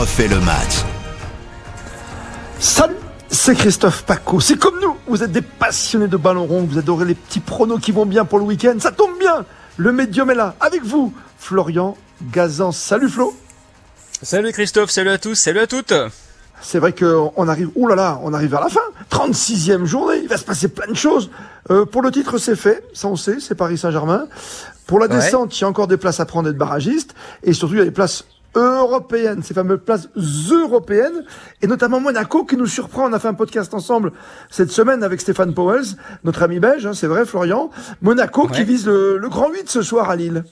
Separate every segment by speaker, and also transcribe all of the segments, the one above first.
Speaker 1: refait le match.
Speaker 2: Salut, c'est Christophe Paco. C'est comme nous, vous êtes des passionnés de ballon rond, vous adorez les petits pronos qui vont bien pour le week-end. Ça tombe bien, le médium est là, avec vous, Florian Gazan. Salut Flo.
Speaker 3: Salut Christophe, salut à tous, salut à toutes.
Speaker 2: C'est vrai qu'on arrive, oh là là, on arrive à la fin. 36e journée, il va se passer plein de choses. Euh, pour le titre, c'est fait, ça on sait, c'est Paris Saint-Germain. Pour la descente, il y a encore des places à prendre d'être barragiste. Et surtout, il y a des places européennes, ces fameuses places européennes, et notamment Monaco qui nous surprend. On a fait un podcast ensemble cette semaine avec Stéphane Powells, notre ami belge, hein, c'est vrai, Florian. Monaco qui vise le, le grand 8 ce soir à Lille.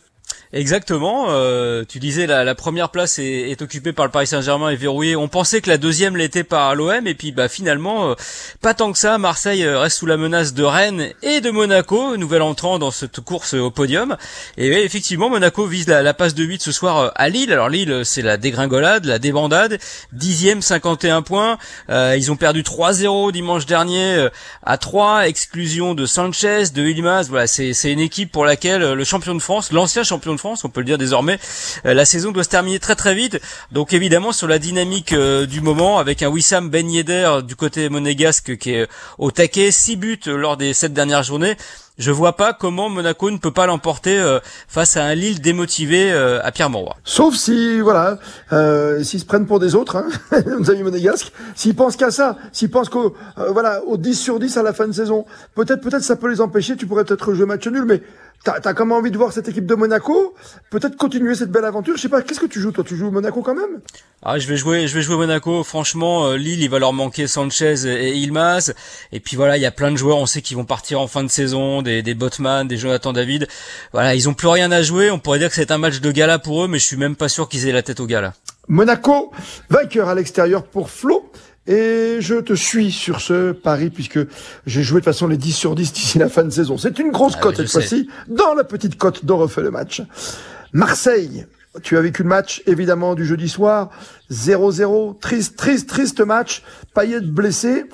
Speaker 3: Exactement. Euh, tu disais la, la première place est, est, occupée par le Paris Saint-Germain et verrouillée. On pensait que la deuxième l'était par l'OM et puis bah finalement euh, pas tant que ça. Marseille euh, reste sous la menace de Rennes et de Monaco, nouvel entrant dans cette course au podium. Et effectivement Monaco vise la, la passe de 8 ce soir à Lille. Alors Lille c'est la dégringolade, la débandade. Dixième 51 points. ils ont perdu 3-0 dimanche dernier à 3. Exclusion de Sanchez, de Ilmaz. Voilà c'est une équipe pour laquelle le champion de France, l'ancien champion de France, on peut le dire désormais. Euh, la saison doit se terminer très très vite. Donc évidemment sur la dynamique euh, du moment, avec un Wissam Ben Yedder du côté monégasque qui est au taquet, 6 buts lors des 7 dernières journées je vois pas comment Monaco ne peut pas l'emporter euh, face à un Lille démotivé à Pierre Mauroy.
Speaker 2: Sauf si, voilà, euh, s'ils se prennent pour des autres, hein, amis monégasques, s'ils pensent qu'à ça, s'ils pensent qu'au voilà, au 10 sur 10 à la fin de saison, peut-être peut-être ça peut les empêcher, tu pourrais peut-être jouer match nul, mais T'as as même envie de voir cette équipe de Monaco Peut-être continuer cette belle aventure. Je sais pas, qu'est-ce que tu joues toi? Tu joues Monaco quand même?
Speaker 3: Ah, je vais jouer, je vais jouer Monaco. Franchement, euh, Lille, il va leur manquer Sanchez et Ilmaz. Et puis voilà, il y a plein de joueurs. On sait qu'ils vont partir en fin de saison, des, des Botman, des Jonathan David. Voilà, ils ont plus rien à jouer. On pourrait dire que c'est un match de gala pour eux, mais je suis même pas sûr qu'ils aient la tête au gala.
Speaker 2: Monaco, vainqueur à l'extérieur pour Flo. Et je te suis sur ce pari puisque j'ai joué de façon les 10 sur 10 d'ici la fin de saison. C'est une grosse ah cote cette fois-ci, dans la petite cote dont refait le match. Marseille, tu as vécu le match évidemment du jeudi soir. 0-0, triste, triste, triste match. Payet blessé.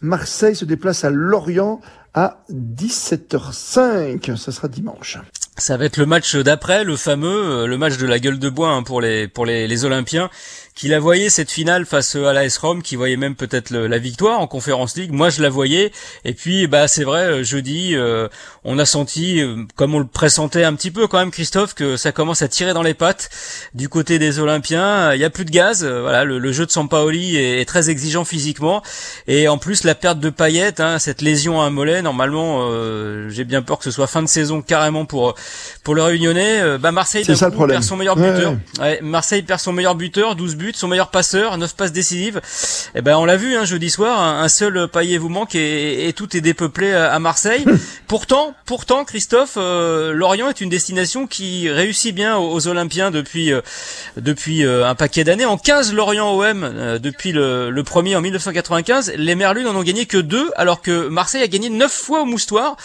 Speaker 2: Marseille se déplace à Lorient à 17h05. Ça sera dimanche.
Speaker 3: Ça va être le match d'après, le fameux, euh, le match de la gueule de bois hein, pour les pour les, les Olympiens qui la voyait cette finale face à l'AS Rome, qui voyait même peut-être la victoire en Conférence League. Moi, je la voyais. Et puis, bah, c'est vrai, euh, jeudi, euh, on a senti, euh, comme on le pressentait un petit peu quand même, Christophe, que ça commence à tirer dans les pattes du côté des Olympiens. Il y a plus de gaz. voilà, le, jeu de Sampaoli est, est, très exigeant physiquement, et en plus la perte de Payet, hein, cette lésion à un mollet. Normalement, j'ai bien peur que ce soit fin de saison carrément pour pour le Réunionnais. bah, Marseille perd son meilleur buteur. Ouais, Marseille perd son meilleur buteur, 12 buts son meilleur passeur, 9 passes décisives. Et eh ben on l'a vu hein, jeudi soir, un, seul paillet vous manque et, tout est dépeuplé à, Marseille. pourtant, pourtant Christophe, euh, Lorient est une destination qui réussit bien aux, Olympiens depuis euh, depuis euh, un paquet d'années. En 15 Lorient OM depuis le, premier en 1995, les Merlus n'en ont gagné que deux, alors que Marseille a gagné 9 fois au Moustoir.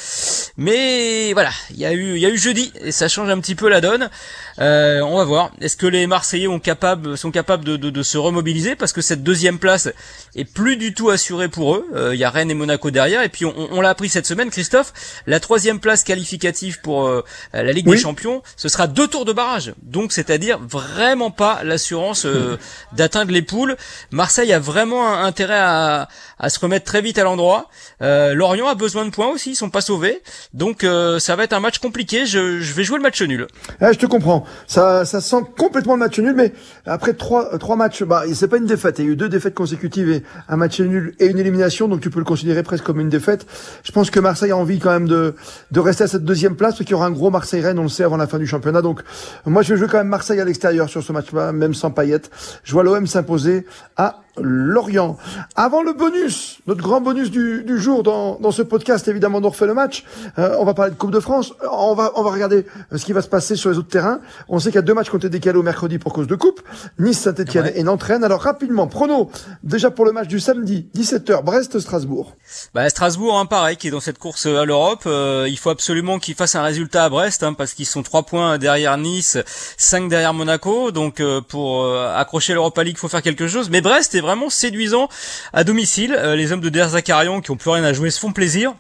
Speaker 3: Mais voilà, il y a eu il y a eu jeudi et ça change un petit peu la donne. on va voir. Est-ce que les Marseillais ont capable, sont capables de de, se remobiliser parce que cette deuxième place est plus du tout assurée pour eux. Euh, il y a Rennes et Monaco derrière et puis on, l'a appris cette semaine, Christophe, la troisième place qualificative pour euh, la Ligue des Champions, ce sera deux tours de barrage. Donc c'est-à-dire vraiment pas l'assurance euh, d'atteindre les poules. Marseille a vraiment intérêt à, se remettre très vite à l'endroit. Lorient a besoin de points aussi, ils sont pas sauvés. Donc ça va être un match compliqué. Je, vais jouer le match nul.
Speaker 2: Ah, je te comprends. Ça, ça sent complètement le match nul, mais après trois trois matchs, bah, c'est pas une défaite. Il y a eu deux défaites consécutives et un match nul et une élimination, donc tu peux le considérer presque comme une défaite. Je pense que Marseille a envie quand même de, de rester à cette deuxième place, parce qu'il y aura un gros Marseille-Rennes, on le sait, avant la fin du championnat. Donc, moi, je vais jouer quand même Marseille à l'extérieur sur ce match-là, même sans paillettes. Je vois l'OM s'imposer à Lorient. Avant le bonus, notre grand bonus du, du jour dans, dans ce podcast, évidemment, on refait le match. Euh, on va parler de Coupe de France. On va, on va regarder ce qui va se passer sur les autres terrains. On sait qu'il y a deux matchs qui ont été décalés au mercredi pour cause de Coupe. Nice, Saint-Etienne et Nantes-Rennes. Alors rapidement, prono, déjà pour le match du samedi, 17h, Brest-Strasbourg.
Speaker 3: Bah, Strasbourg, hein, pareil, qui est dans cette course à l'Europe. Euh, il faut absolument qu'il fasse un résultat à Brest, hein, parce qu'ils sont trois points derrière Nice, 5 derrière Monaco. Donc pour accrocher l'Europa League, il faut faire quelque chose. Mais Brest est vraiment séduisant à domicile. Euh, les hommes de Der Zakarian qui ont plus rien à jouer se font plaisir.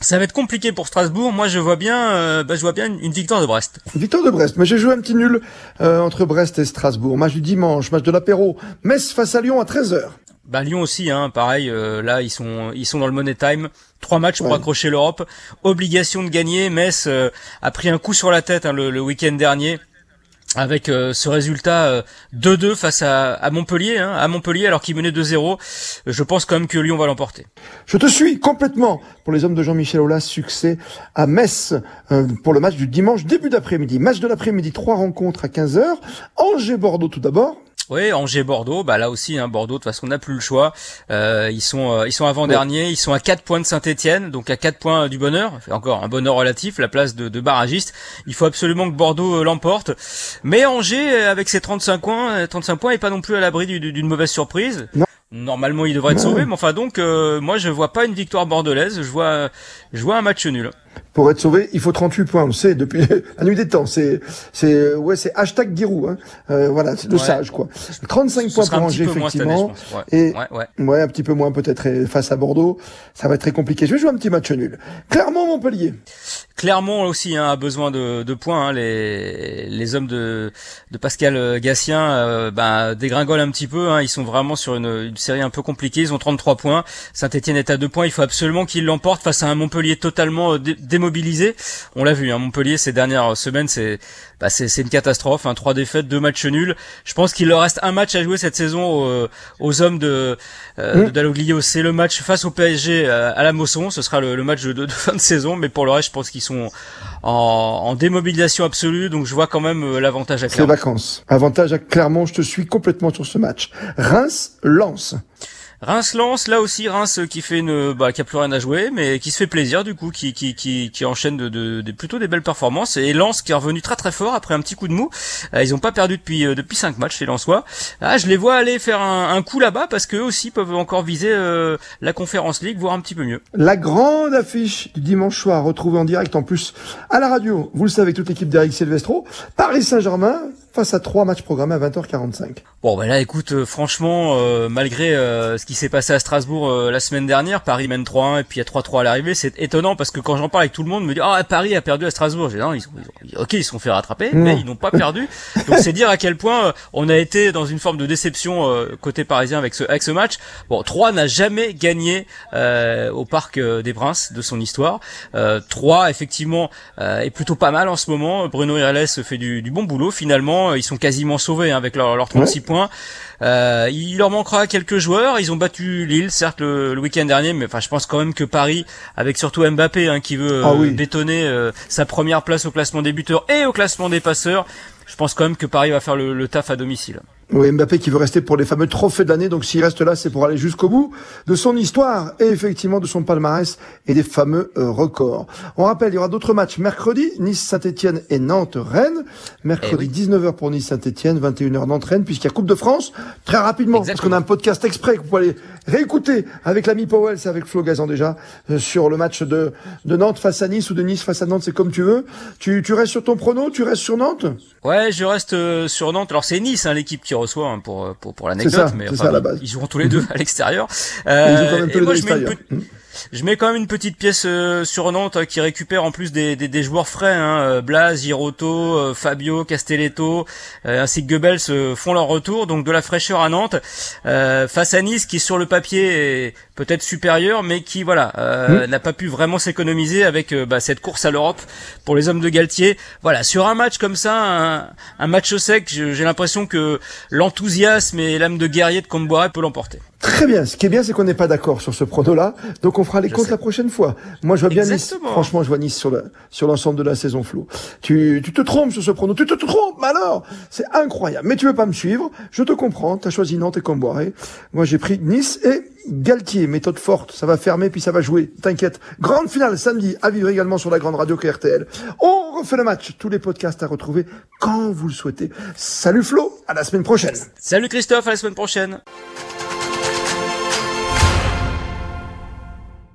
Speaker 3: Ça va être compliqué pour Strasbourg. Moi, je vois bien, euh, bah, je vois bien une, victoire de Brest.
Speaker 2: Victoire de Brest. Mais j'ai joué un petit nul euh, entre Brest et Strasbourg. Match du dimanche, match de l'apéro. Metz face à Lyon à 13h.
Speaker 3: Bah Lyon aussi, hein, pareil. Euh, là, ils sont, ils sont dans le money time. Trois matchs pour accrocher l'Europe. Obligation de gagner. Metz a pris un coup sur la tête hein, le, le week-end dernier avec euh, ce résultat 2-2 euh, face à, Montpellier, hein, à Montpellier alors qu'il menait 2-0, je pense quand même que Lyon va l'emporter.
Speaker 2: Je te suis complètement pour les hommes de Jean-Michel Aulas, succès à Metz euh, pour le match du dimanche début d'après-midi. Match de l'après-midi, trois rencontres à 15h. Angers-Bordeaux tout d'abord.
Speaker 3: Oui, Angers Bordeaux, bah là aussi hein, Bordeaux de toute façon on n'a plus le choix. Euh, ils sont euh, ils sont avant dernier, ils sont à 4 points de Saint-Étienne, donc à 4 points du bonheur, encore un bonheur relatif, la place de, de barragiste. Il faut absolument que Bordeaux euh, l'emporte. Mais Angers avec ses 35 points, 35 points est pas non plus à l'abri d'une mauvaise surprise. Normalement, il devrait être sauvé, mais enfin donc moi je vois pas une victoire bordelaise, je vois je vois un match nul
Speaker 2: pour être sauvé, il faut 38 points. On le sait depuis la nuit des temps. C'est, c'est, ouais, c'est hashtag Giroud. Hein. Euh, voilà, c'est le sage quoi. 35 points pour Angers effectivement. Et ouais, un petit peu moins peut-être face à Bordeaux. Ça va être très compliqué. Je vais jouer un petit match nul. Clermont Montpellier.
Speaker 3: Clermont aussi hein, a besoin de, de points. Hein. Les, les hommes de, de Pascal Gassien euh, bah, dégringolent un petit peu. Hein. Ils sont vraiment sur une, une, série un peu compliquée. Ils ont 33 points. Saint-Etienne est à 2 points. Il faut absolument qu'ils l'emportent face à un Montpellier totalement euh, démobilisé. On l'a vu, hein, Montpellier ces dernières semaines, c'est bah, c'est une catastrophe. Hein, trois défaites, deux matchs nuls. Je pense qu'il leur reste un match à jouer cette saison aux, aux hommes de euh, mmh. C'est le match face au PSG euh, à la Mosson. Ce sera le, le match de, de, fin de saison. Mais pour le reste, je pense qu'ils sont en, en, démobilisation absolue. Donc je vois quand même euh, l'avantage à Clermont.
Speaker 2: C'est vacances. Avantage à Clermont. Je te suis complètement sur ce match. Reims lance.
Speaker 3: Reims lance là aussi Reims qui fait une bah, qui a plus rien à jouer mais qui se fait plaisir du coup qui qui qui, qui enchaîne de, de, plutôt des belles performances. Et Lens qui est revenu très très fort après un petit coup de mou. Euh, ils ont pas perdu depuis euh, depuis cinq matchs les Lensois. Ah je les vois aller faire un, un coup là-bas parce qu'eux aussi peuvent encore viser euh, la Conférence League voire un petit peu mieux.
Speaker 2: La grande affiche du dimanche soir retrouvée en direct en plus à la radio vous le savez toute l'équipe d'Eric Silvestro Paris Saint-Germain face à trois matchs programmés à 20h45.
Speaker 3: Bon, ben là, écoute, euh, franchement, euh, malgré euh, ce qui s'est passé à Strasbourg la semaine dernière, Paris mène 3-1 et puis il y a 3-3 à l'arrivée, c'est étonnant parce que quand j'en parle avec tout le monde, me dit ah Paris a perdu à Strasbourg. J'ai non, ils, ok, ils se sont fait rattraper, mais ils n'ont pas perdu. Donc c'est dire à quel point on a été dans une forme de déception côté parisien avec ce avec ce match. Bon, 3 n'a jamais gagné au Parc des Princes de son histoire. 3 effectivement est plutôt pas mal en ce moment. Bruno Irles fait du, du bon boulot finalement ils sont quasiment sauvés hein, avec leurs 36 points. Euh, il leur manquera quelques joueurs. Ils ont battu Lille, certes le, week-end dernier, mais enfin je pense quand même que Paris, avec surtout Mbappé hein, qui veut ah euh, bétonner euh, sa première place au classement des buteurs et au classement des passeurs, je pense quand même que Paris va faire le taf à domicile.
Speaker 2: Oui, Mbappé qui veut rester pour les fameux trophées de l'année. Donc s'il reste là, c'est pour aller jusqu'au bout de son histoire et effectivement de son palmarès et des fameux euh, records. On rappelle, il y aura d'autres matchs mercredi, Nice-Saint-Etienne et Nantes-Rennes. Mercredi 19h eh pour Nice-Saint-Etienne, 21h Nantes-Rennes, puisqu'il y a Coupe de France. Très rapidement, parce qu'on a un podcast exprès que vous pouvez aller réécouter avec l'ami Powell, c'est avec Flo Gazan déjà, euh, sur le match de, de Nantes face à Nice ou de Nice face à Nantes, c'est comme tu veux. Tu, tu restes sur ton prono, tu restes sur Nantes?
Speaker 3: Ouais, je reste euh, sur Nantes. Alors c'est Nice, hein, l'équipe qui reçoit hein, pour, pour, pour l'anecdote, mais enfin, ils, ils joueront tous les deux à l'extérieur.
Speaker 2: Euh, et moi, je mets
Speaker 3: une, je mets quand même une petite pièce euh, sur Nantes hein, qui récupère en plus des, des, des joueurs frais. Hein, euh, Blas, Giroto, euh, Fabio, Castelletto, ainsi que Goebbels font leur retour. Donc de la fraîcheur à Nantes. face à Nice qui sur le papier est peut-être supérieur, mais qui voilà mmh. n'a pas pu vraiment s'économiser avec bah, cette course à l'Europe pour les hommes de Galtier. Voilà, sur un match comme ça, un, un match au sec, j'ai l'impression que l'enthousiasme et l'âme de guerrier de Comboiré peut l'emporter.
Speaker 2: Très bien. Ce qui est bien, c'est qu'on n'est pas d'accord sur ce prono-là. Donc, on fera les comptes la prochaine fois. Moi, je vois bien Nice. Franchement, je vois Nice sur sur l'ensemble de la saison floue. Tu, tu te trompes sur ce prono. Tu te, trompes, alors. C'est incroyable. Mais tu veux pas me suivre. Je te comprends. T'as choisi Nantes et Comboiré. Moi, j'ai pris Nice et Galtier. Méthode forte. Ça va fermer puis ça va jouer. T'inquiète. Grande finale samedi à vivre également sur la grande radio KRTL. On refait le match. Tous les podcasts à retrouver quand vous le souhaitez. Salut Flo. À la semaine prochaine.
Speaker 3: Salut Christophe. À la semaine prochaine.